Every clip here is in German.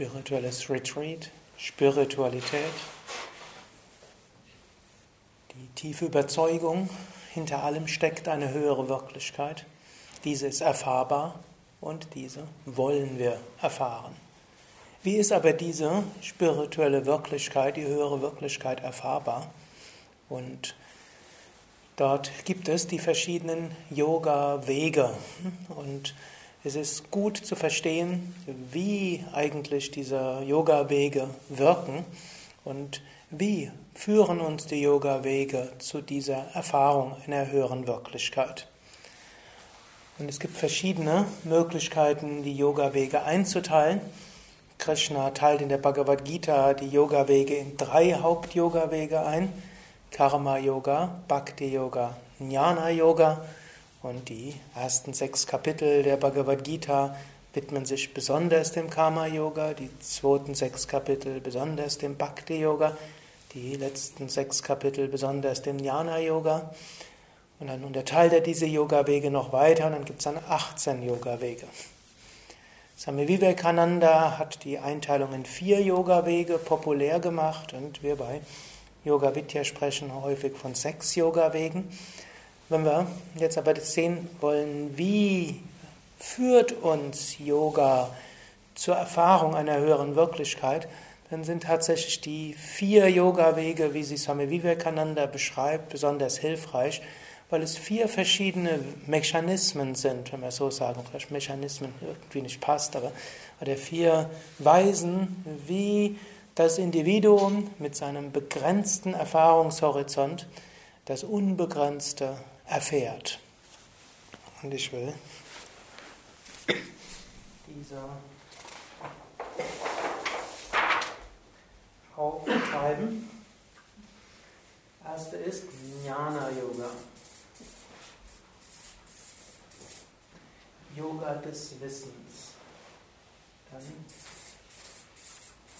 spirituelles Retreat, Spiritualität, die tiefe Überzeugung, hinter allem steckt eine höhere Wirklichkeit. Diese ist erfahrbar und diese wollen wir erfahren. Wie ist aber diese spirituelle Wirklichkeit, die höhere Wirklichkeit erfahrbar? Und dort gibt es die verschiedenen Yoga-Wege. Und es ist gut zu verstehen, wie eigentlich diese Yoga-Wege wirken und wie führen uns die Yoga-Wege zu dieser Erfahrung einer höheren Wirklichkeit. Und es gibt verschiedene Möglichkeiten, die Yoga-Wege einzuteilen. Krishna teilt in der Bhagavad Gita die Yoga-Wege in drei Haupt-Yoga-Wege ein. Karma-Yoga, Bhakti-Yoga, Jnana-Yoga und die ersten sechs Kapitel der Bhagavad Gita widmen sich besonders dem Karma-Yoga, die zweiten sechs Kapitel besonders dem Bhakti-Yoga, die letzten sechs Kapitel besonders dem Jnana-Yoga. Und dann unterteilt er diese Yoga-Wege noch weiter und dann gibt es dann 18 Yoga-Wege. Swami Vivekananda hat die Einteilung in vier Yoga-Wege populär gemacht und wir bei Yoga Vidya sprechen häufig von sechs Yoga-Wegen. Wenn wir jetzt aber sehen wollen, wie führt uns Yoga zur Erfahrung einer höheren Wirklichkeit, dann sind tatsächlich die vier Yoga-Wege, wie sie Swami Vivekananda beschreibt, besonders hilfreich, weil es vier verschiedene Mechanismen sind, wenn wir so sagen, vielleicht Mechanismen irgendwie nicht passt, aber oder vier Weisen, wie das Individuum mit seinem begrenzten Erfahrungshorizont das Unbegrenzte erfährt. Und ich will diese auftreiben. Erste ist Jnana Yoga. Yoga des Wissens. Dann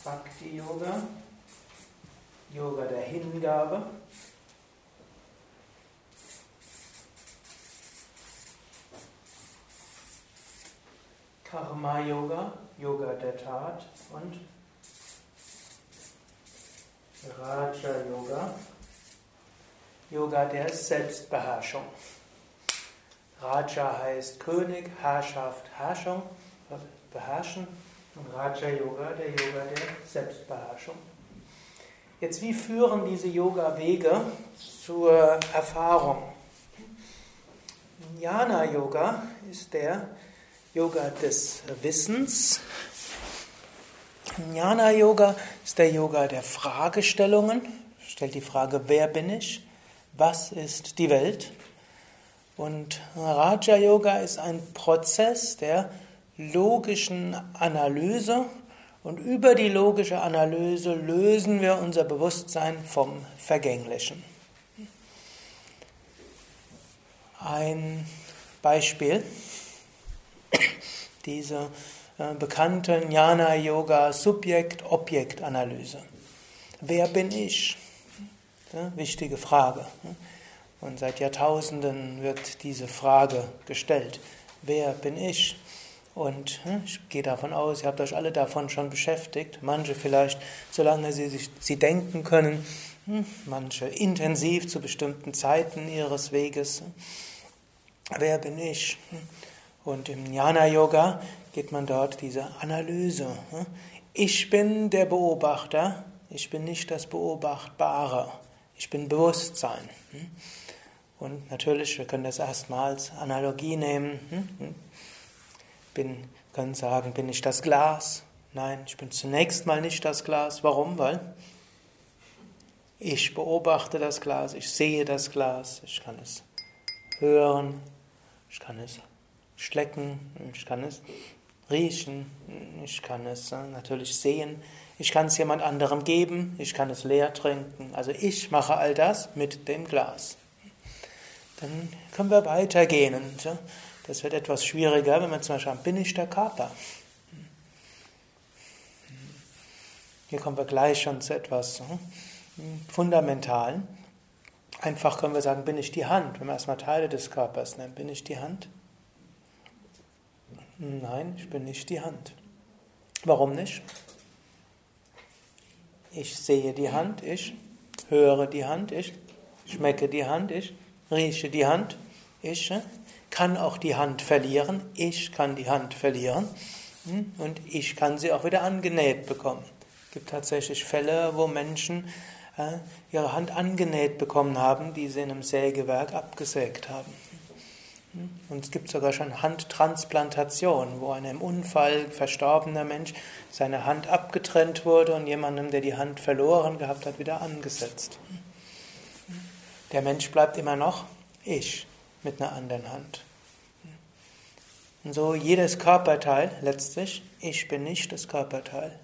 Bhakti Yoga, Yoga der Hingabe. Karma Yoga, Yoga der Tat und Raja Yoga, Yoga der Selbstbeherrschung. Raja heißt König, Herrschaft, Herrschung, beherrschen und Raja Yoga, der Yoga der Selbstbeherrschung. Jetzt, wie führen diese Yoga-Wege zur Erfahrung? Jnana Yoga ist der Yoga des Wissens. Jnana Yoga ist der Yoga der Fragestellungen. Stellt die Frage, wer bin ich? Was ist die Welt? Und Raja Yoga ist ein Prozess der logischen Analyse und über die logische Analyse lösen wir unser Bewusstsein vom Vergänglichen. Ein Beispiel diese äh, bekannte Jnana-Yoga-Subjekt-Objekt-Analyse. Wer bin ich? Ja, wichtige Frage. Und seit Jahrtausenden wird diese Frage gestellt. Wer bin ich? Und hm, ich gehe davon aus, ihr habt euch alle davon schon beschäftigt. Manche vielleicht, solange sie, sich, sie denken können, hm, manche intensiv zu bestimmten Zeiten ihres Weges. Wer bin ich? Und im Jnana Yoga geht man dort diese Analyse. Ich bin der Beobachter, ich bin nicht das Beobachtbare, ich bin Bewusstsein. Und natürlich, wir können das erstmal als Analogie nehmen. Bin, können sagen, bin ich das Glas? Nein, ich bin zunächst mal nicht das Glas. Warum? Weil ich beobachte das Glas, ich sehe das Glas, ich kann es hören, ich kann es schlecken, ich kann es riechen, ich kann es äh, natürlich sehen, ich kann es jemand anderem geben, ich kann es leer trinken. Also ich mache all das mit dem Glas. Dann können wir weitergehen. Und äh, das wird etwas schwieriger, wenn wir zum Beispiel sagen, bin ich der Körper? Hier kommen wir gleich schon zu etwas äh, Fundamentalen. Einfach können wir sagen, bin ich die Hand? Wenn wir erstmal Teile des Körpers nennen, bin ich die Hand? Nein, ich bin nicht die Hand. Warum nicht? Ich sehe die Hand, ich höre die Hand, ich schmecke die Hand, ich rieche die Hand, ich kann auch die Hand verlieren, ich kann die Hand verlieren hm, und ich kann sie auch wieder angenäht bekommen. Es gibt tatsächlich Fälle, wo Menschen äh, ihre Hand angenäht bekommen haben, die sie in einem Sägewerk abgesägt haben. Und es gibt sogar schon Handtransplantation, wo einem Unfall verstorbener Mensch seine Hand abgetrennt wurde und jemandem, der die Hand verloren gehabt hat, wieder angesetzt. Der Mensch bleibt immer noch ich mit einer anderen Hand. Und so jedes Körperteil letztlich, ich bin nicht das Körperteil.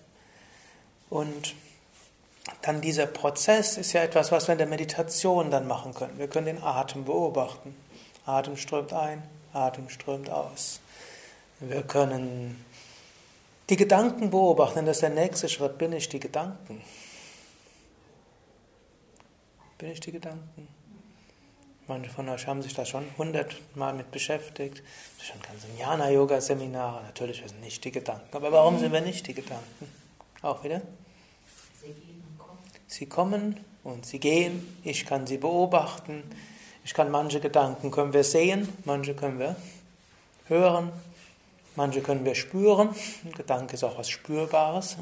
Und dann dieser Prozess ist ja etwas, was wir in der Meditation dann machen können. Wir können den Atem beobachten. Atem strömt ein, Atem strömt aus. Wir können die Gedanken beobachten, das ist der nächste Schritt. Bin ich die Gedanken? Bin ich die Gedanken? Manche von euch haben sich da schon hundertmal mit beschäftigt. Schon ganze Jnana-Yoga-Seminare. Natürlich sind nicht die Gedanken. Aber warum sind wir nicht die Gedanken? Auch wieder? Sie kommen und sie gehen. Ich kann sie beobachten. Ich kann manche Gedanken können wir sehen, manche können wir hören, manche können wir spüren. Ein Gedanke ist auch was Spürbares.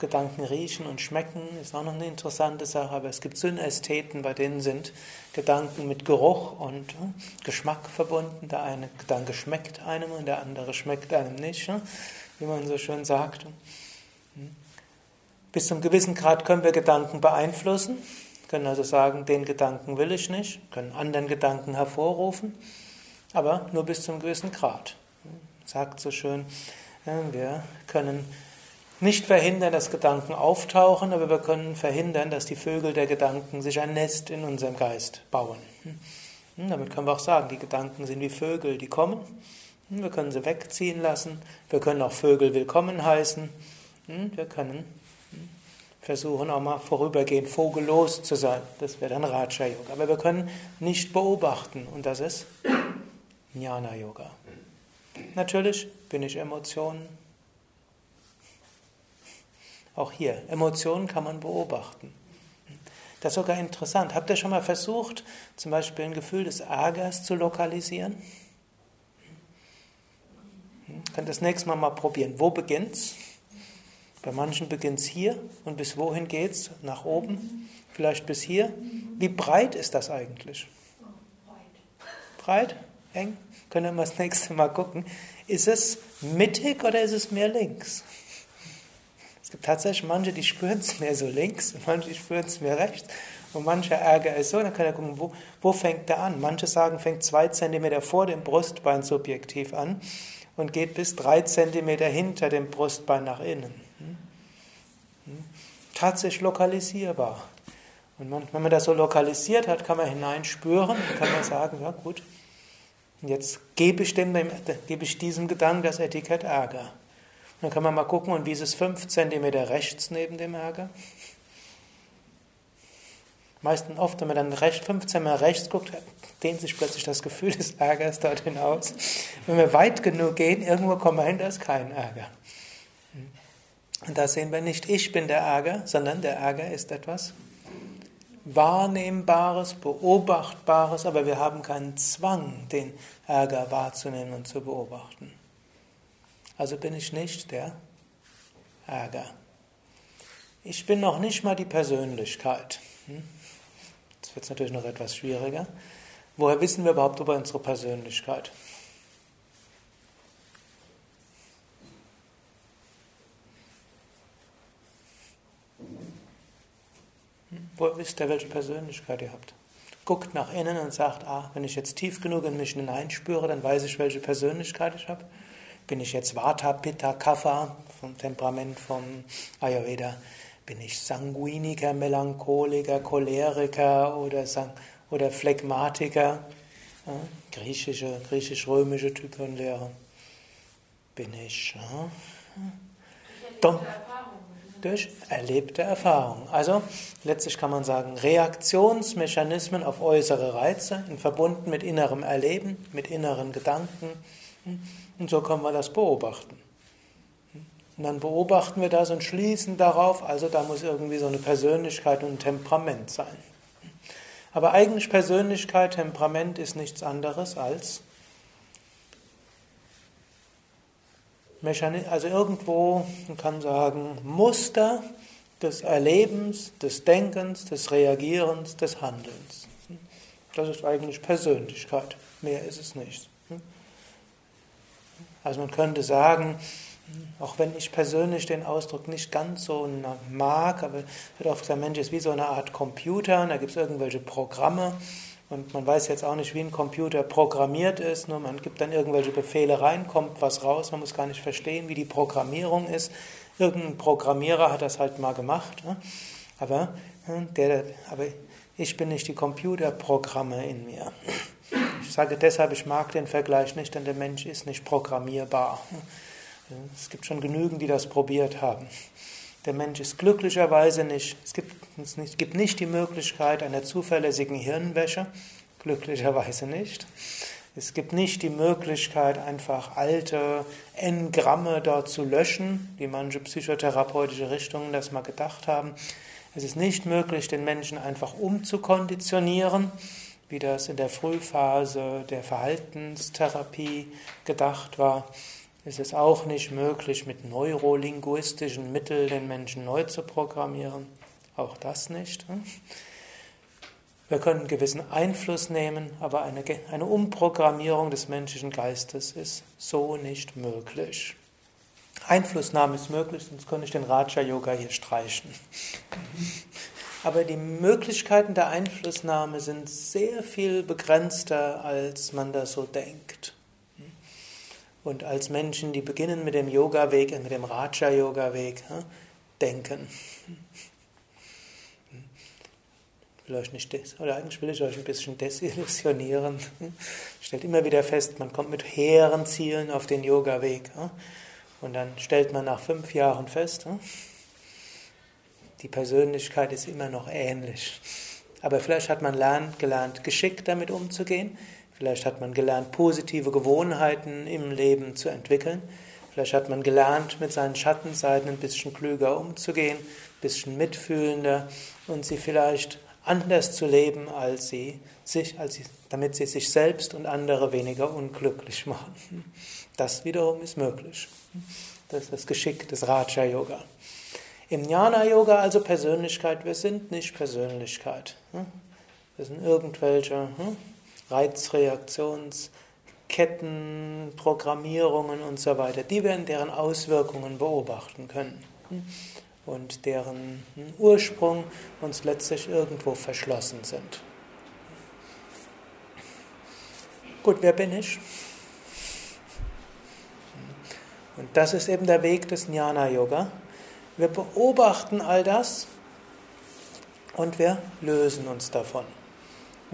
Gedanken riechen und schmecken ist auch noch eine interessante Sache, aber es gibt Synästheten, bei denen sind Gedanken mit Geruch und Geschmack verbunden. Der eine Gedanke schmeckt einem und der andere schmeckt einem nicht, wie man so schön sagt. Bis zum gewissen Grad können wir Gedanken beeinflussen können also sagen, den Gedanken will ich nicht, können anderen Gedanken hervorrufen, aber nur bis zum gewissen Grad. Sagt so schön, wir können nicht verhindern, dass Gedanken auftauchen, aber wir können verhindern, dass die Vögel der Gedanken sich ein Nest in unserem Geist bauen. Damit können wir auch sagen, die Gedanken sind wie Vögel, die kommen. Wir können sie wegziehen lassen. Wir können auch Vögel willkommen heißen. Wir können versuchen auch mal vorübergehend vogellos zu sein. Das wäre dann Raja Yoga. Aber wir können nicht beobachten und das ist Jnana Yoga. Natürlich bin ich Emotionen. Auch hier, Emotionen kann man beobachten. Das ist sogar interessant. Habt ihr schon mal versucht, zum Beispiel ein Gefühl des Ärgers zu lokalisieren? Könnt das nächste Mal mal probieren. Wo beginnt's? Bei manchen beginnt es hier und bis wohin geht es? Nach oben? Vielleicht bis hier? Wie breit ist das eigentlich? Breit? Eng? Können wir das nächste Mal gucken. Ist es mittig oder ist es mehr links? Es gibt tatsächlich manche, die spüren es mehr so links manche spüren es mehr rechts. Und mancher Ärger ist so, dann kann er gucken, wo, wo fängt er an? Manche sagen, fängt zwei Zentimeter vor dem Brustbein subjektiv an und geht bis drei Zentimeter hinter dem Brustbein nach innen tatsächlich lokalisierbar. Und man, wenn man das so lokalisiert hat, kann man hineinspüren und kann man sagen, ja gut, jetzt gebe ich, dem, gebe ich diesem Gedanken das Etikett Ärger. Und dann kann man mal gucken, und wie ist es 5 cm rechts neben dem Ärger? Meistens oft, wenn man dann rechts, 15 Mal rechts guckt, dehnt sich plötzlich das Gefühl des Ärgers dorthin aus. Wenn wir weit genug gehen, irgendwo kommen wir hin, da ist kein Ärger. Und da sehen wir nicht, ich bin der Ärger, sondern der Ärger ist etwas Wahrnehmbares, Beobachtbares, aber wir haben keinen Zwang, den Ärger wahrzunehmen und zu beobachten. Also bin ich nicht der Ärger. Ich bin noch nicht mal die Persönlichkeit. Hm? Jetzt wird es natürlich noch etwas schwieriger. Woher wissen wir überhaupt über unsere Persönlichkeit? Wo wisst ihr, welche Persönlichkeit ihr habt? Guckt nach innen und sagt, ah, wenn ich jetzt tief genug in mich hineinspüre, dann weiß ich, welche Persönlichkeit ich habe. Bin ich jetzt Vata, Pitta, Kapha vom Temperament vom Ayurveda? Bin ich Sanguiniker, Melancholiker, Choleriker oder, oder Phlegmatiker? Ja, griechische, griechisch-römische Typenlehre. Bin ich ja, dumm, durch erlebte Erfahrung. Also letztlich kann man sagen, Reaktionsmechanismen auf äußere Reize in verbunden mit innerem Erleben, mit inneren Gedanken. Und so können wir das beobachten. Und dann beobachten wir das und schließen darauf, also da muss irgendwie so eine Persönlichkeit und ein Temperament sein. Aber eigentlich Persönlichkeit, Temperament ist nichts anderes als also irgendwo, man kann sagen, Muster des Erlebens, des Denkens, des Reagierens, des Handelns. Das ist eigentlich Persönlichkeit, mehr ist es nicht. Also man könnte sagen, auch wenn ich persönlich den Ausdruck nicht ganz so mag, aber wird oft gesagt, Mensch ist wie so eine Art Computer und da gibt es irgendwelche Programme und man weiß jetzt auch nicht, wie ein Computer programmiert ist, nur man gibt dann irgendwelche Befehle rein, kommt was raus, man muss gar nicht verstehen, wie die Programmierung ist. Irgendein Programmierer hat das halt mal gemacht, ne? aber, hm, der, aber ich bin nicht die Computerprogramme in mir. Ich sage deshalb, ich mag den Vergleich nicht, denn der Mensch ist nicht programmierbar. Es gibt schon genügend, die das probiert haben. Der Mensch ist glücklicherweise nicht, es gibt, es gibt nicht die Möglichkeit einer zuverlässigen Hirnwäsche, glücklicherweise nicht. Es gibt nicht die Möglichkeit, einfach alte N-Gramme dort zu löschen, wie manche psychotherapeutische Richtungen das mal gedacht haben. Es ist nicht möglich, den Menschen einfach umzukonditionieren, wie das in der Frühphase der Verhaltenstherapie gedacht war. Es ist auch nicht möglich, mit neurolinguistischen Mitteln den Menschen neu zu programmieren. Auch das nicht. Hm? Wir können einen gewissen Einfluss nehmen, aber eine, eine Umprogrammierung des menschlichen Geistes ist so nicht möglich. Einflussnahme ist möglich, sonst könnte ich den Raja Yoga hier streichen. Aber die Möglichkeiten der Einflussnahme sind sehr viel begrenzter, als man das so denkt. Und als Menschen, die beginnen mit dem Yoga-Weg, mit dem Raja-Yoga-Weg, denken. Vielleicht nicht das, oder eigentlich will ich euch ein bisschen desillusionieren. Stellt immer wieder fest, man kommt mit hehren Zielen auf den Yoga-Weg. Und dann stellt man nach fünf Jahren fest, die Persönlichkeit ist immer noch ähnlich. Aber vielleicht hat man gelernt, geschickt damit umzugehen. Vielleicht hat man gelernt, positive Gewohnheiten im Leben zu entwickeln. Vielleicht hat man gelernt, mit seinen Schattenseiten ein bisschen klüger umzugehen, ein bisschen mitfühlender und sie vielleicht anders zu leben, als sie sich, als sie, damit sie sich selbst und andere weniger unglücklich machen. Das wiederum ist möglich. Das ist das Geschick des Raja Yoga. Im Jnana Yoga also Persönlichkeit, wir sind nicht Persönlichkeit. Wir sind irgendwelche hm, Reizreaktionsketten, Programmierungen und so weiter, die wir in deren Auswirkungen beobachten können und deren Ursprung uns letztlich irgendwo verschlossen sind. Gut, wer bin ich? Und das ist eben der Weg des Jnana Yoga. Wir beobachten all das und wir lösen uns davon.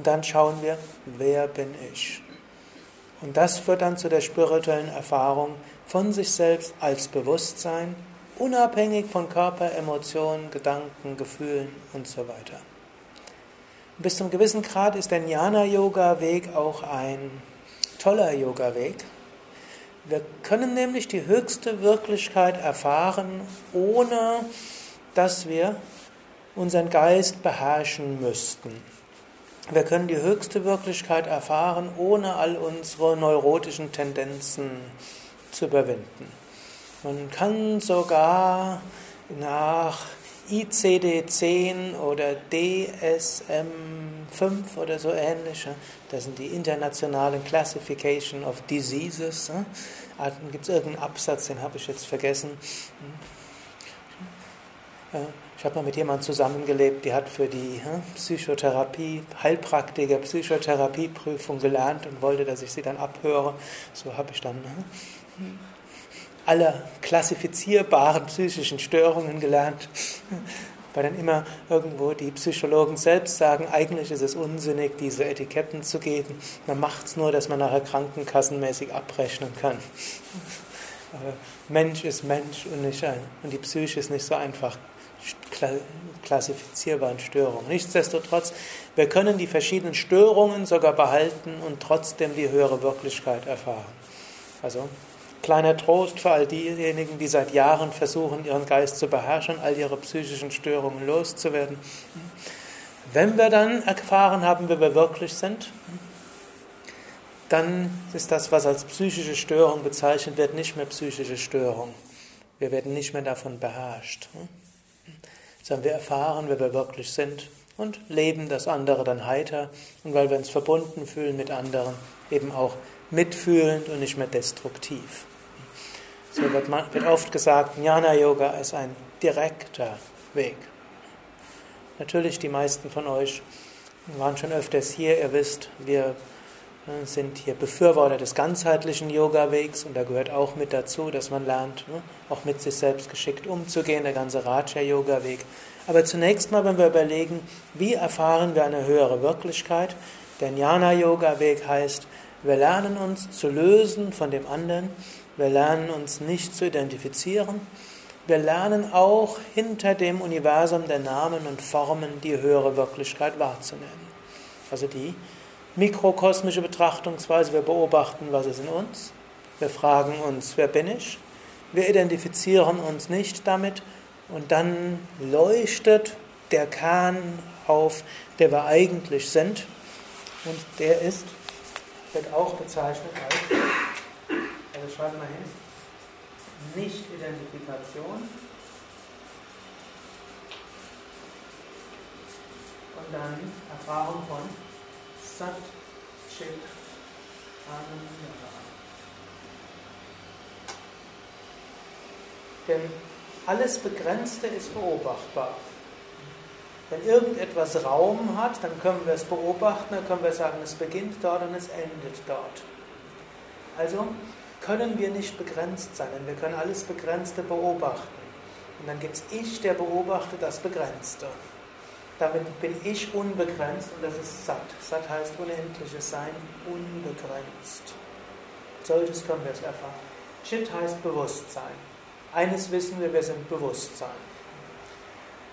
Und dann schauen wir, wer bin ich? Und das führt dann zu der spirituellen Erfahrung von sich selbst als Bewusstsein, unabhängig von Körper, Emotionen, Gedanken, Gefühlen und so weiter. bis zum gewissen Grad ist der Jnana-Yoga-Weg auch ein toller Yoga-Weg. Wir können nämlich die höchste Wirklichkeit erfahren, ohne dass wir unseren Geist beherrschen müssten. Wir können die höchste Wirklichkeit erfahren, ohne all unsere neurotischen Tendenzen zu überwinden. Man kann sogar nach ICD-10 oder DSM-5 oder so ähnliche, das sind die internationalen Classification of Diseases. Ah, Gibt es irgendeinen Absatz, den habe ich jetzt vergessen. Hm. Ich habe mal mit jemandem zusammengelebt, die hat für die hm, Psychotherapie, Heilpraktiker, Psychotherapieprüfung gelernt und wollte, dass ich sie dann abhöre. So habe ich dann hm, alle klassifizierbaren psychischen Störungen gelernt. Weil dann immer irgendwo die Psychologen selbst sagen, eigentlich ist es unsinnig, diese Etiketten zu geben. Man macht es nur, dass man nachher krankenkassenmäßig abrechnen kann. Aber Mensch ist Mensch und, nicht ein, und die Psyche ist nicht so einfach klassifizierbaren Störungen. Nichtsdestotrotz, wir können die verschiedenen Störungen sogar behalten und trotzdem die höhere Wirklichkeit erfahren. Also kleiner Trost für all diejenigen, die seit Jahren versuchen, ihren Geist zu beherrschen, all ihre psychischen Störungen loszuwerden. Wenn wir dann erfahren haben, wer wir wirklich sind, dann ist das, was als psychische Störung bezeichnet wird, nicht mehr psychische Störung. Wir werden nicht mehr davon beherrscht, sondern wir erfahren, wer wir wirklich sind und leben das andere dann heiter und weil wir uns verbunden fühlen mit anderen, eben auch mitfühlend und nicht mehr destruktiv. So wird, man, wird oft gesagt, Jnana Yoga ist ein direkter Weg. Natürlich, die meisten von euch waren schon öfters hier, ihr wisst, wir sind hier Befürworter des ganzheitlichen Yoga-Wegs und da gehört auch mit dazu, dass man lernt, ne, auch mit sich selbst geschickt umzugehen, der ganze Raja-Yoga-Weg. Aber zunächst mal, wenn wir überlegen, wie erfahren wir eine höhere Wirklichkeit, der Jnana-Yoga-Weg heißt, wir lernen uns zu lösen von dem anderen, wir lernen uns nicht zu identifizieren, wir lernen auch hinter dem Universum der Namen und Formen die höhere Wirklichkeit wahrzunehmen. Also die mikrokosmische Betrachtungsweise, wir beobachten, was ist in uns, wir fragen uns, wer bin ich, wir identifizieren uns nicht damit. Und dann leuchtet der Kern auf, der wir eigentlich sind. Und der ist wird auch bezeichnet als, also schreiben wir hin, Nicht-Identifikation. Und dann Erfahrung von Sat, Chit, Ananda. Denn alles Begrenzte ist beobachtbar. Wenn irgendetwas Raum hat, dann können wir es beobachten, dann können wir sagen, es beginnt dort und es endet dort. Also können wir nicht begrenzt sein, denn wir können alles Begrenzte beobachten. Und dann gibt es Ich, der beobachtet das Begrenzte. Damit bin ich unbegrenzt und das ist Sat. Sat heißt unendliches Sein, unbegrenzt. Solches können wir es erfahren. Chit heißt Bewusstsein. Eines wissen wir, wir sind Bewusstsein.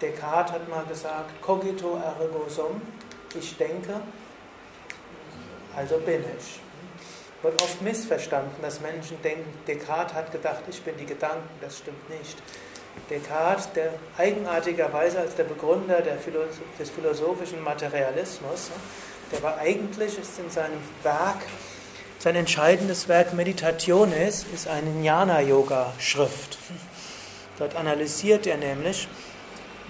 Descartes hat mal gesagt, cogito ergo sum, ich denke, also bin ich. Wird oft missverstanden, dass Menschen denken, Descartes hat gedacht, ich bin die Gedanken, das stimmt nicht. Descartes, der eigenartigerweise als der Begründer der Philosoph des philosophischen Materialismus, der war eigentlich, ist in seinem Werk, sein entscheidendes Werk Meditationes, ist eine Jnana-Yoga-Schrift. Dort analysiert er nämlich,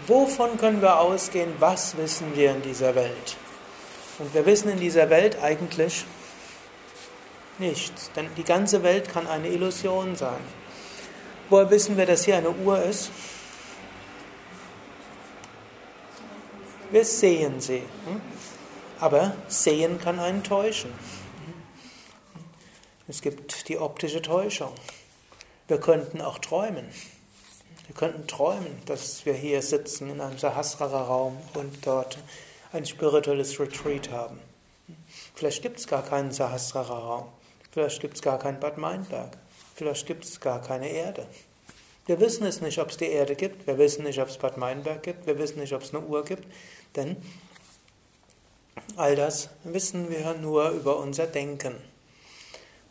Wovon können wir ausgehen? Was wissen wir in dieser Welt? Und wir wissen in dieser Welt eigentlich nichts, denn die ganze Welt kann eine Illusion sein. Woher wissen wir, dass hier eine Uhr ist? Wir sehen sie. Hm? Aber sehen kann einen täuschen. Es gibt die optische Täuschung. Wir könnten auch träumen. Wir könnten träumen, dass wir hier sitzen in einem Sahasrara-Raum und dort ein spirituelles Retreat haben. Vielleicht gibt es gar keinen Sahasrara-Raum. Vielleicht gibt es gar keinen Bad Meinberg. Vielleicht gibt es gar keine Erde. Wir wissen es nicht, ob es die Erde gibt. Wir wissen nicht, ob es Bad Meinberg gibt. Wir wissen nicht, ob es eine Uhr gibt. Denn all das wissen wir nur über unser Denken.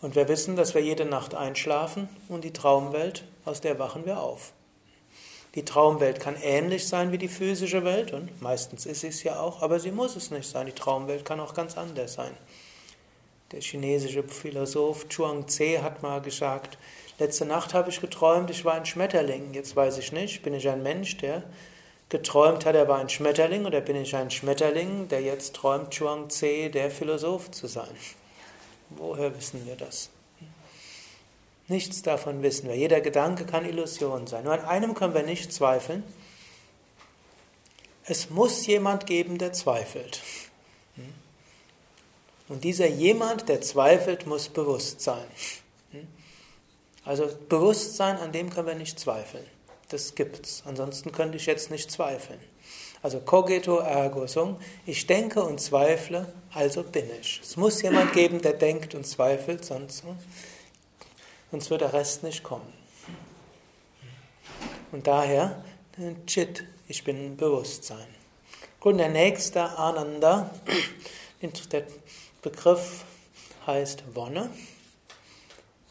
Und wir wissen, dass wir jede Nacht einschlafen und die Traumwelt, aus der wachen wir auf. Die Traumwelt kann ähnlich sein wie die physische Welt und meistens ist es ja auch, aber sie muss es nicht sein. Die Traumwelt kann auch ganz anders sein. Der chinesische Philosoph Chuang Tze hat mal gesagt, letzte Nacht habe ich geträumt, ich war ein Schmetterling. Jetzt weiß ich nicht, bin ich ein Mensch, der geträumt hat, er war ein Schmetterling oder bin ich ein Schmetterling, der jetzt träumt, Chuang Tze der Philosoph zu sein? Woher wissen wir das? Nichts davon wissen wir. Jeder Gedanke kann Illusion sein. Nur an einem können wir nicht zweifeln. Es muss jemand geben, der zweifelt. Und dieser jemand, der zweifelt, muss bewusst sein. Also Bewusstsein, an dem können wir nicht zweifeln. Das gibt's. Ansonsten könnte ich jetzt nicht zweifeln. Also cogito ergo sum. Ich denke und zweifle, also bin ich. Es muss jemand geben, der denkt und zweifelt, sonst. Hm? sonst wird der Rest nicht kommen. Und daher, Chit, ich bin Bewusstsein. Gut, der nächste Ananda, der Begriff heißt Wonne.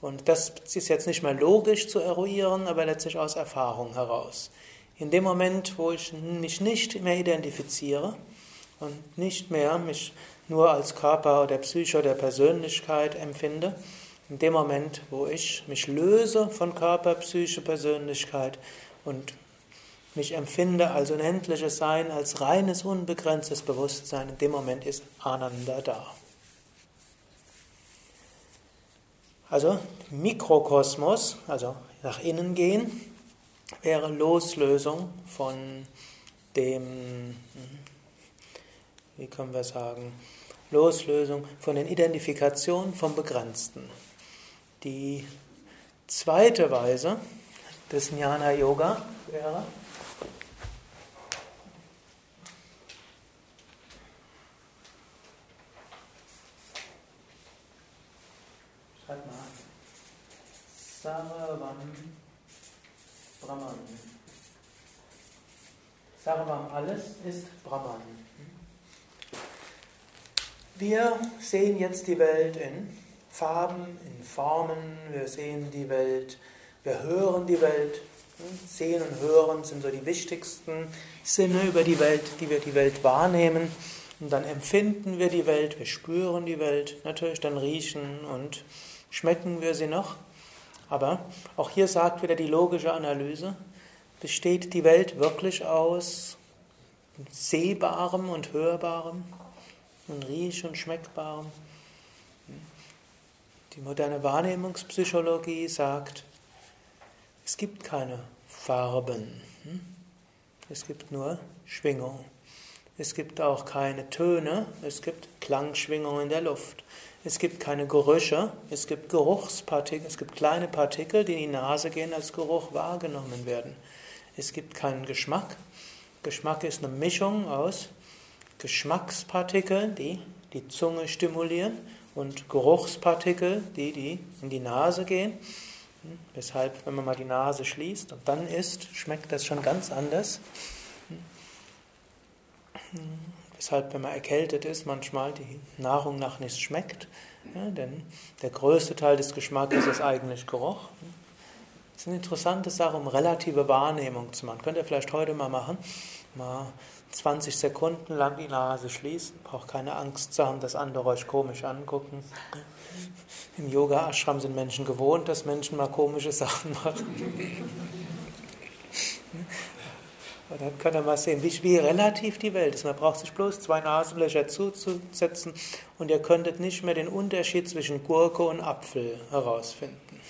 Und das ist jetzt nicht mehr logisch zu eruieren, aber letztlich aus Erfahrung heraus. In dem Moment, wo ich mich nicht mehr identifiziere und nicht mehr mich nur als Körper oder Psyche oder Persönlichkeit empfinde, in dem Moment, wo ich mich löse von Körper, Psyche, Persönlichkeit und mich empfinde als unendliches Sein, als reines, unbegrenztes Bewusstsein, in dem Moment ist Ananda da. Also Mikrokosmos, also nach innen gehen, wäre Loslösung von dem, wie können wir sagen, Loslösung von den Identifikationen vom Begrenzten. Die zweite Weise des Jnana Yoga wäre, Schreib mal. Sarvam Brahman. Sarvam alles ist Brahman. Wir sehen jetzt die Welt in Farben, in Formen, wir sehen die Welt, wir hören die Welt. Sehen und Hören sind so die wichtigsten Sinne über die Welt, die wir die Welt wahrnehmen. Und dann empfinden wir die Welt, wir spüren die Welt, natürlich dann riechen und Schmecken wir sie noch? Aber auch hier sagt wieder die logische Analyse, besteht die Welt wirklich aus Sehbarem und Hörbarem und Riech- und Schmeckbarem? Die moderne Wahrnehmungspsychologie sagt, es gibt keine Farben, es gibt nur Schwingung. Es gibt auch keine Töne, es gibt Klangschwingungen in der Luft. Es gibt keine Gerüche, es gibt Geruchspartikel, es gibt kleine Partikel, die in die Nase gehen, als Geruch wahrgenommen werden. Es gibt keinen Geschmack. Geschmack ist eine Mischung aus Geschmackspartikeln, die die Zunge stimulieren, und Geruchspartikel, die, die in die Nase gehen. Weshalb, wenn man mal die Nase schließt und dann isst, schmeckt das schon ganz anders. Weshalb, wenn man erkältet ist, manchmal die Nahrung nach nichts schmeckt. Ja, denn der größte Teil des Geschmacks ist eigentlich Geruch. Das ist eine interessante Sache, um relative Wahrnehmung zu machen. Könnt ihr vielleicht heute mal machen. Mal 20 Sekunden lang die Nase schließen. Braucht keine Angst zu haben, dass andere euch komisch angucken. Im Yoga-Ashram sind Menschen gewohnt, dass Menschen mal komische Sachen machen. Und dann ihr mal sehen, wie, wie, relativ die Welt ist. Man braucht sich bloß zwei Nasenlöcher zuzusetzen und ihr könntet nicht mehr den Unterschied zwischen Gurke und Apfel herausfinden.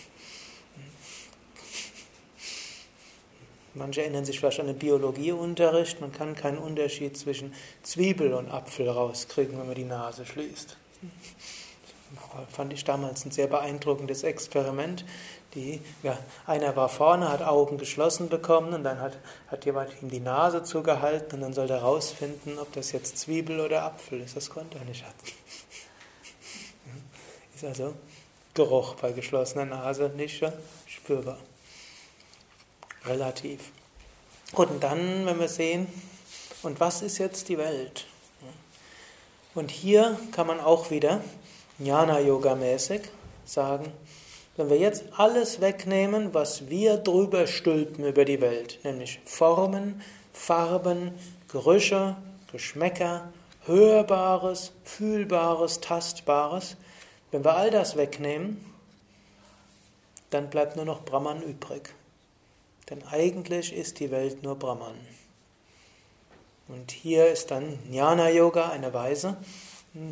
Manche erinnern sich vielleicht an den Biologieunterricht. Man kann keinen Unterschied zwischen Zwiebel und Apfel rauskriegen, wenn man die Nase schließt. Fand ich damals ein sehr beeindruckendes Experiment. Die, ja, einer war vorne, hat Augen geschlossen bekommen und dann hat, hat jemand ihm die Nase zugehalten und dann soll er herausfinden, ob das jetzt Zwiebel oder Apfel ist. Das konnte er nicht. Ist also Geruch bei geschlossener Nase nicht spürbar. Relativ. Gut, und dann, wenn wir sehen, und was ist jetzt die Welt? Und hier kann man auch wieder Jnana-Yoga-mäßig sagen, wenn wir jetzt alles wegnehmen, was wir drüber stülpen über die Welt, nämlich Formen, Farben, Gerüche, Geschmäcker, Hörbares, Fühlbares, Tastbares, wenn wir all das wegnehmen, dann bleibt nur noch Brahman übrig. Denn eigentlich ist die Welt nur Brahman. Und hier ist dann Jnana Yoga eine Weise,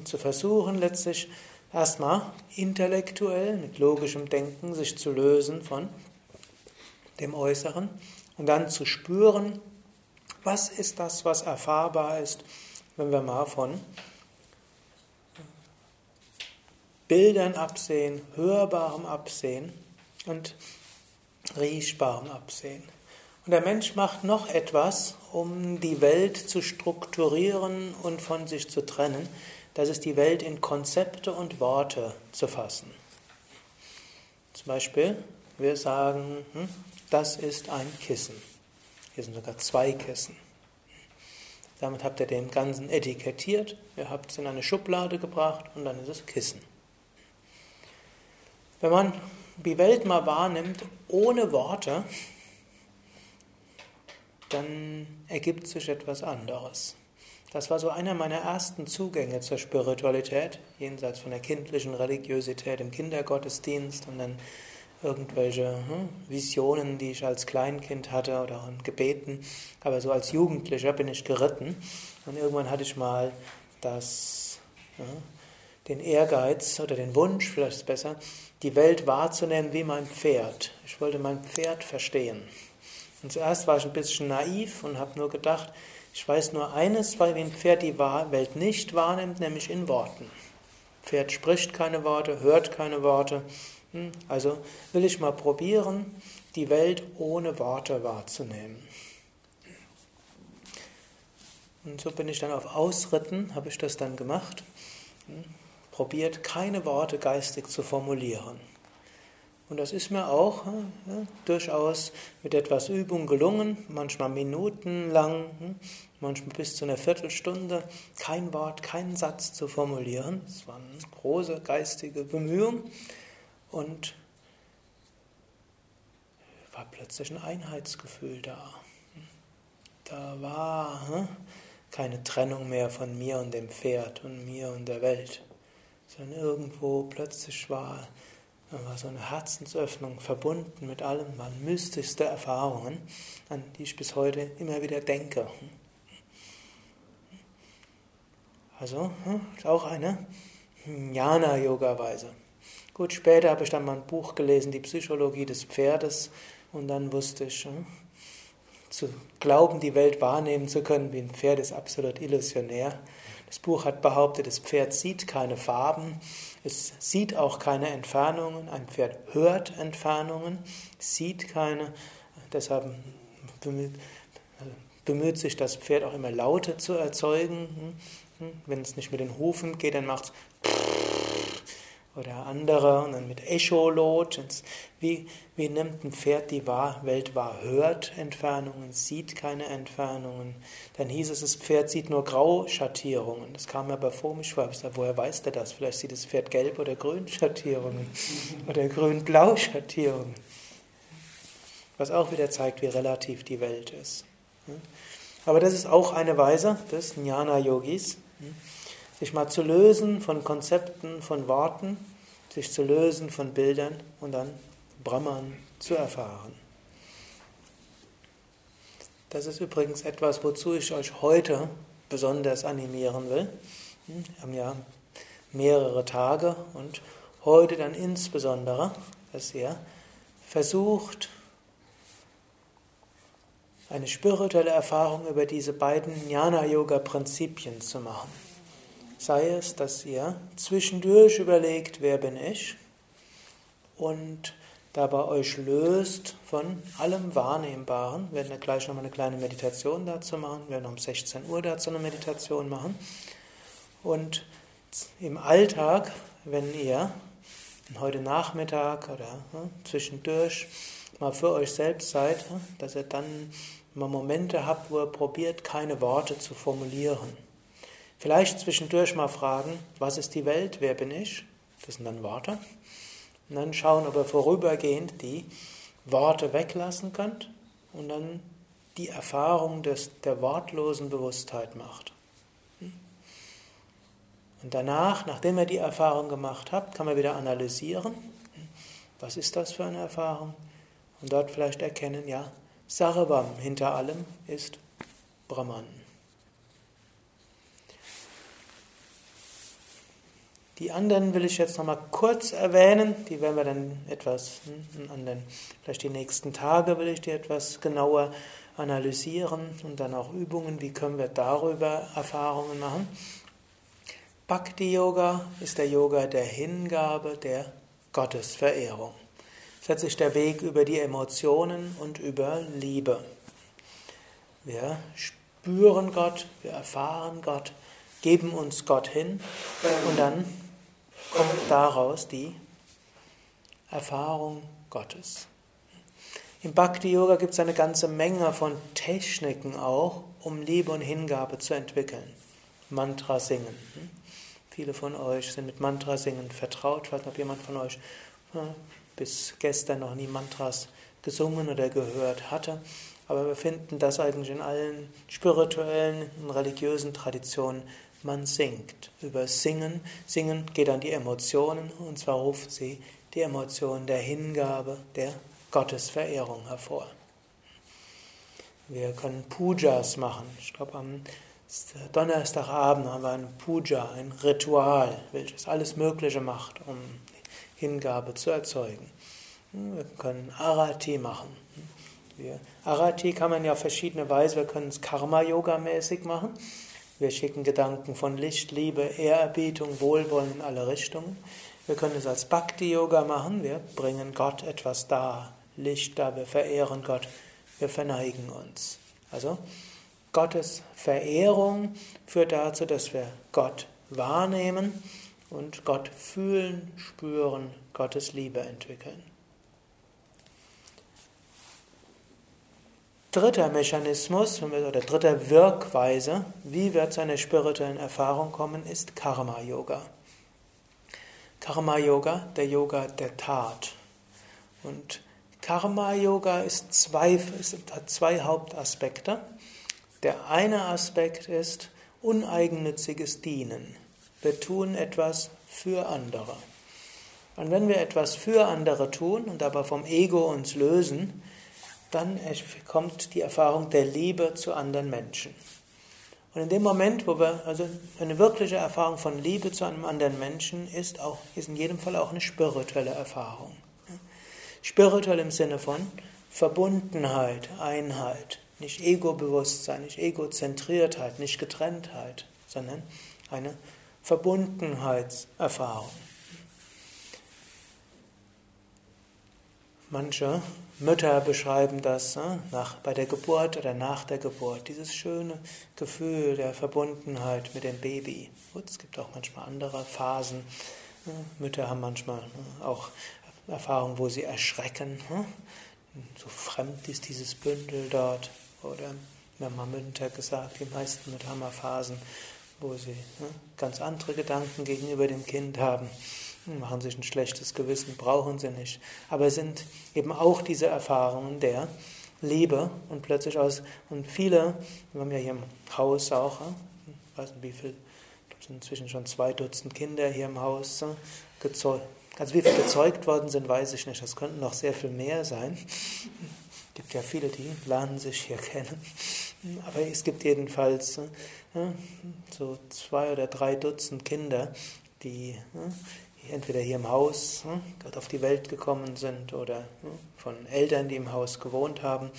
zu versuchen, letztlich erstmal intellektuell mit logischem Denken sich zu lösen von dem Äußeren und dann zu spüren, was ist das, was erfahrbar ist, wenn wir mal von Bildern absehen, hörbarem absehen und riechbarem absehen. Und der Mensch macht noch etwas, um die Welt zu strukturieren und von sich zu trennen. Das ist die Welt in Konzepte und Worte zu fassen. Zum Beispiel, wir sagen, hm, das ist ein Kissen. Hier sind sogar zwei Kissen. Damit habt ihr den Ganzen etikettiert, ihr habt es in eine Schublade gebracht und dann ist es Kissen. Wenn man die Welt mal wahrnimmt ohne Worte, dann ergibt sich etwas anderes. Das war so einer meiner ersten Zugänge zur Spiritualität, jenseits von der kindlichen Religiosität im Kindergottesdienst und dann irgendwelche hm, Visionen, die ich als Kleinkind hatte oder in Gebeten. Aber so als Jugendlicher bin ich geritten und irgendwann hatte ich mal das, ja, den Ehrgeiz oder den Wunsch, vielleicht besser, die Welt wahrzunehmen wie mein Pferd. Ich wollte mein Pferd verstehen. Und zuerst war ich ein bisschen naiv und habe nur gedacht, ich weiß nur eines, weil ein Pferd die Welt nicht wahrnimmt, nämlich in Worten. Pferd spricht keine Worte, hört keine Worte. Hm, also will ich mal probieren, die Welt ohne Worte wahrzunehmen. Und so bin ich dann auf Ausritten, habe ich das dann gemacht. Hm, probiert, keine Worte geistig zu formulieren. Und das ist mir auch ja, durchaus mit etwas Übung gelungen, manchmal minutenlang, hm, manchmal bis zu einer Viertelstunde, kein Wort, keinen Satz zu formulieren. Das war eine große geistige Bemühung und war plötzlich ein Einheitsgefühl da. Da war hm, keine Trennung mehr von mir und dem Pferd und mir und der Welt, sondern irgendwo plötzlich war da war so eine Herzensöffnung verbunden mit allem, waren mystischste Erfahrungen, an die ich bis heute immer wieder denke. Also, hm, auch eine Jnana-Yoga-Weise. Gut, später habe ich dann mal ein Buch gelesen, die Psychologie des Pferdes, und dann wusste ich, hm, zu glauben, die Welt wahrnehmen zu können wie ein Pferd ist absolut illusionär. Das Buch hat behauptet, das Pferd sieht keine Farben, es sieht auch keine Entfernungen, ein Pferd hört Entfernungen, sieht keine, deshalb bemüht, bemüht sich das Pferd auch immer Laute zu erzeugen. Wenn es nicht mit den Hufen geht, dann macht es oder andere und dann mit Echolot. Wie, wie nimmt ein Pferd die Welt wahr? Hört Entfernungen, sieht keine Entfernungen. Dann hieß es, das Pferd sieht nur Grauschattierungen. Das kam mir aber vor mich vor. Woher weiß der das? Vielleicht sieht das Pferd gelb oder grün Schattierungen oder grün-blau Schattierungen. Was auch wieder zeigt, wie relativ die Welt ist. Aber das ist auch eine Weise des Jnana-Yogis sich mal zu lösen von Konzepten, von Worten, sich zu lösen von Bildern und dann Brahman zu erfahren. Das ist übrigens etwas, wozu ich euch heute besonders animieren will. Wir haben ja mehrere Tage und heute dann insbesondere, dass ihr versucht, eine spirituelle Erfahrung über diese beiden Jnana-Yoga-Prinzipien zu machen sei es, dass ihr zwischendurch überlegt, wer bin ich und dabei euch löst von allem Wahrnehmbaren. Wir werden gleich nochmal eine kleine Meditation dazu machen, wir werden um 16 Uhr dazu eine Meditation machen. Und im Alltag, wenn ihr heute Nachmittag oder ja, zwischendurch mal für euch selbst seid, ja, dass ihr dann mal Momente habt, wo ihr probiert, keine Worte zu formulieren. Vielleicht zwischendurch mal fragen, was ist die Welt, wer bin ich? Das sind dann Worte. Und dann schauen, ob ihr vorübergehend die Worte weglassen könnt und dann die Erfahrung des, der wortlosen Bewusstheit macht. Und danach, nachdem ihr die Erfahrung gemacht habt, kann man wieder analysieren, was ist das für eine Erfahrung? Und dort vielleicht erkennen, ja, Sarvam hinter allem ist Brahman. Die anderen will ich jetzt nochmal kurz erwähnen. Die werden wir dann etwas hm, an den, vielleicht die nächsten Tage will ich die etwas genauer analysieren und dann auch Übungen, wie können wir darüber Erfahrungen machen. Bhakti Yoga ist der Yoga der Hingabe, der Gottesverehrung. Das ist der Weg über die Emotionen und über Liebe. Wir spüren Gott, wir erfahren Gott, geben uns Gott hin und dann kommt daraus die Erfahrung Gottes. Im Bhakti Yoga gibt es eine ganze Menge von Techniken auch, um Liebe und Hingabe zu entwickeln. Mantra singen. Viele von euch sind mit Mantra singen vertraut. Ich weiß nicht, ob jemand von euch bis gestern noch nie Mantras gesungen oder gehört hatte. Aber wir finden das eigentlich in allen spirituellen und religiösen Traditionen. Man singt. Über Singen. Singen geht an die Emotionen und zwar ruft sie die Emotion der Hingabe, der Gottesverehrung hervor. Wir können Pujas machen. Ich glaube, am Donnerstagabend haben wir ein Puja, ein Ritual, welches alles Mögliche macht, um Hingabe zu erzeugen. Wir können Arati machen. Arati kann man ja auf verschiedene Weise, wir können es Karma-Yoga-mäßig machen. Wir schicken Gedanken von Licht, Liebe, Ehrerbietung, Wohlwollen in alle Richtungen. Wir können es als Bhakti-Yoga machen. Wir bringen Gott etwas dar, Licht da, wir verehren Gott, wir verneigen uns. Also Gottes Verehrung führt dazu, dass wir Gott wahrnehmen und Gott fühlen, spüren, Gottes Liebe entwickeln. Dritter Mechanismus oder dritter Wirkweise, wie wir zu einer spirituellen Erfahrung kommen, ist Karma Yoga. Karma Yoga, der Yoga der Tat. Und Karma Yoga ist zwei, hat zwei Hauptaspekte. Der eine Aspekt ist uneigennütziges Dienen. Wir tun etwas für andere. Und wenn wir etwas für andere tun und aber vom Ego uns lösen, dann kommt die Erfahrung der Liebe zu anderen Menschen. Und in dem Moment, wo wir, also eine wirkliche Erfahrung von Liebe zu einem anderen Menschen ist auch, ist in jedem Fall auch eine spirituelle Erfahrung. Spirituell im Sinne von Verbundenheit, Einheit, nicht Ego-Bewusstsein, nicht Egozentriertheit, nicht Getrenntheit, sondern eine Verbundenheitserfahrung. Manche Mütter beschreiben das ne, nach, bei der Geburt oder nach der Geburt, dieses schöne Gefühl der Verbundenheit mit dem Baby. Gut, es gibt auch manchmal andere Phasen. Ne, Mütter haben manchmal ne, auch Erfahrungen, wo sie erschrecken. So fremd ist dieses Bündel dort. Oder wir haben Mütter gesagt, die meisten Mütter haben Phasen, wo sie ganz andere Gedanken gegenüber dem Kind haben machen sich ein schlechtes Gewissen, brauchen sie nicht. Aber es sind eben auch diese Erfahrungen der Liebe und plötzlich aus, und viele, wir haben ja hier im Haus auch, ich weiß nicht wie viel, es sind inzwischen schon zwei Dutzend Kinder hier im Haus gezeugt. Also wie viele gezeugt worden sind, weiß ich nicht. Das könnten noch sehr viel mehr sein. Es gibt ja viele, die lernen sich hier kennen. Aber es gibt jedenfalls so zwei oder drei Dutzend Kinder, die entweder hier im Haus hm, gerade auf die Welt gekommen sind oder hm, von Eltern, die im Haus gewohnt haben.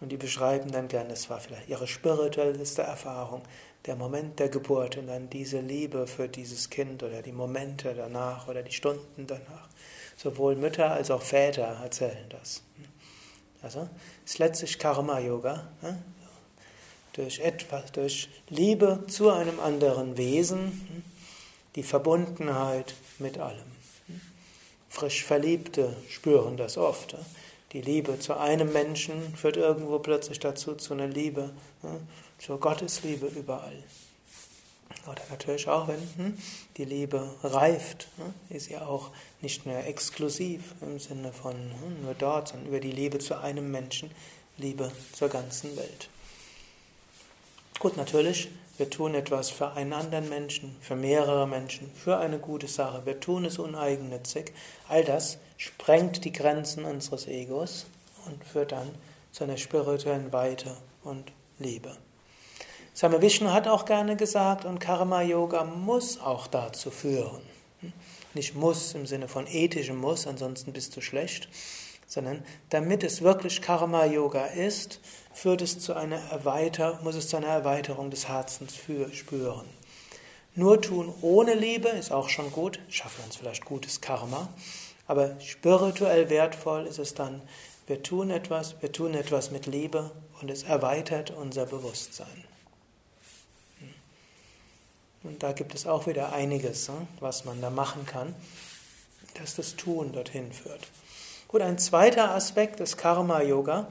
Und die beschreiben dann gerne, das war vielleicht ihre spirituellste Erfahrung, der Moment der Geburt und dann diese Liebe für dieses Kind oder die Momente danach oder die Stunden danach. Sowohl Mütter als auch Väter erzählen das. Also ist letztlich Karma-Yoga. Hm, durch etwas, durch Liebe zu einem anderen Wesen, die Verbundenheit mit allem. Frisch Verliebte spüren das oft. Die Liebe zu einem Menschen führt irgendwo plötzlich dazu zu einer Liebe, zur Gottesliebe überall. Oder natürlich auch, wenn hm, die Liebe reift, ist ja auch nicht mehr exklusiv im Sinne von hm, nur dort, sondern über die Liebe zu einem Menschen, Liebe zur ganzen Welt. Gut, natürlich wir tun etwas für einen anderen Menschen, für mehrere Menschen, für eine gute Sache. Wir tun es uneigennützig. All das sprengt die Grenzen unseres Egos und führt dann zu einer spirituellen Weite und Liebe. Same Vishnu hat auch gerne gesagt, und Karma Yoga muss auch dazu führen. Nicht muss im Sinne von ethischem Muss, ansonsten bist du schlecht, sondern damit es wirklich Karma Yoga ist, führt es zu einer Erweiterung, muss es zu einer Erweiterung des Herzens für, spüren. Nur tun ohne Liebe ist auch schon gut, schaffen uns vielleicht gutes Karma, aber spirituell wertvoll ist es dann, wir tun etwas, wir tun etwas mit Liebe und es erweitert unser Bewusstsein. Und da gibt es auch wieder einiges, hm, was man da machen kann, dass das Tun dorthin führt. Gut, ein zweiter Aspekt des Karma-Yoga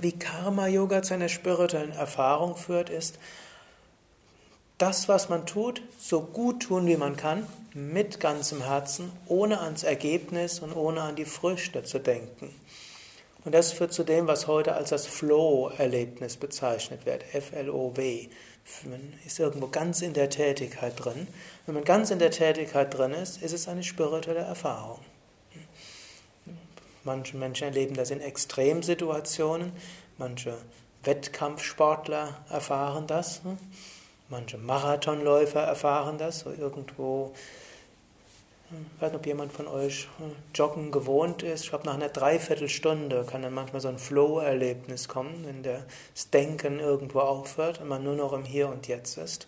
wie Karma-Yoga zu einer spirituellen Erfahrung führt, ist das, was man tut, so gut tun, wie man kann, mit ganzem Herzen, ohne ans Ergebnis und ohne an die Früchte zu denken. Und das führt zu dem, was heute als das Flow-Erlebnis bezeichnet wird, F-L-O-W. Man ist irgendwo ganz in der Tätigkeit drin. Wenn man ganz in der Tätigkeit drin ist, ist es eine spirituelle Erfahrung. Manche Menschen erleben das in Extremsituationen, manche Wettkampfsportler erfahren das. Manche Marathonläufer erfahren das, so irgendwo. Ich weiß nicht, ob jemand von euch hm, Joggen gewohnt ist. Ich glaube, nach einer Dreiviertelstunde kann dann manchmal so ein Flow-Erlebnis kommen, wenn das Denken irgendwo aufhört und man nur noch im Hier und Jetzt ist.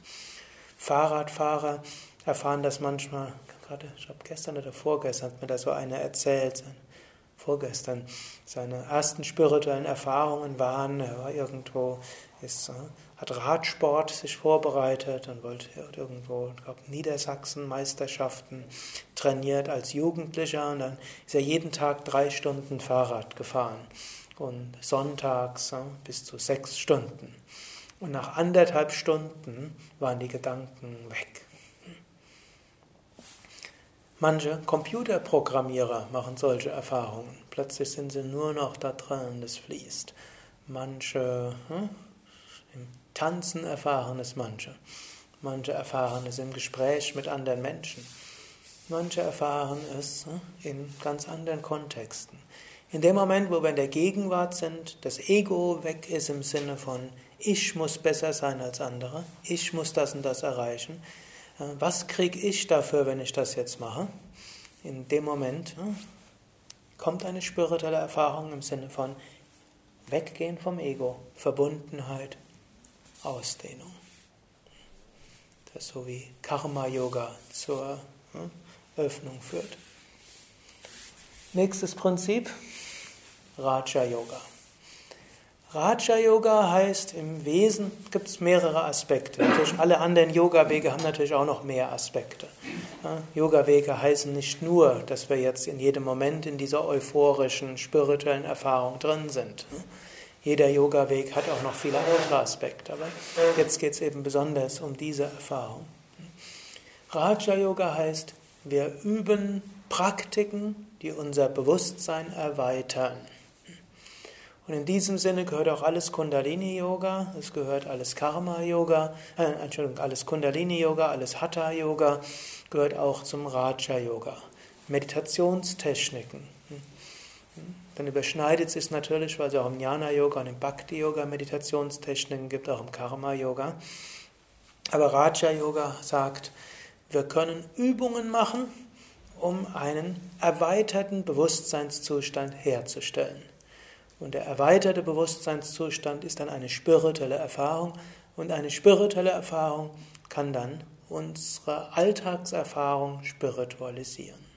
Fahrradfahrer erfahren das manchmal, gerade, ich glaube, gestern oder vorgestern hat mir da so einer erzählt, vorgestern, seine ersten spirituellen Erfahrungen waren, er war irgendwo, ist, äh, hat Radsport sich vorbereitet und wollte irgendwo, ich glaube, Niedersachsen Meisterschaften trainiert als Jugendlicher und dann ist er jeden Tag drei Stunden Fahrrad gefahren und sonntags äh, bis zu sechs Stunden. Und nach anderthalb Stunden waren die Gedanken weg. Manche Computerprogrammierer machen solche Erfahrungen. Plötzlich sind sie nur noch da drin, das fließt. Manche hm, im Tanzen erfahren es manche. Manche erfahren es im Gespräch mit anderen Menschen. Manche erfahren es hm, in ganz anderen Kontexten. In dem Moment, wo wir in der Gegenwart sind, das Ego weg ist im Sinne von ich muss besser sein als andere, ich muss das und das erreichen, was kriege ich dafür, wenn ich das jetzt mache? In dem Moment kommt eine spirituelle Erfahrung im Sinne von Weggehen vom Ego, Verbundenheit, Ausdehnung. Das ist so wie Karma-Yoga zur Öffnung führt. Nächstes Prinzip, Raja-Yoga. Raja Yoga heißt im Wesen gibt es mehrere Aspekte. Natürlich alle anderen Yoga-Wege haben natürlich auch noch mehr Aspekte. Ja, Yoga-Wege heißen nicht nur, dass wir jetzt in jedem Moment in dieser euphorischen spirituellen Erfahrung drin sind. Jeder Yoga-Weg hat auch noch viele andere Aspekte, aber jetzt geht es eben besonders um diese Erfahrung. Raja Yoga heißt, wir üben Praktiken, die unser Bewusstsein erweitern. Und in diesem Sinne gehört auch alles Kundalini-Yoga, es gehört alles Karma-Yoga, äh, Entschuldigung, alles Kundalini-Yoga, alles Hatha-Yoga, gehört auch zum Raja-Yoga. Meditationstechniken. Dann überschneidet sich natürlich, weil es auch im Jnana-Yoga und im Bhakti-Yoga Meditationstechniken gibt, auch im Karma-Yoga. Aber Raja-Yoga sagt, wir können Übungen machen, um einen erweiterten Bewusstseinszustand herzustellen. Und der erweiterte Bewusstseinszustand ist dann eine spirituelle Erfahrung und eine spirituelle Erfahrung kann dann unsere Alltagserfahrung spiritualisieren.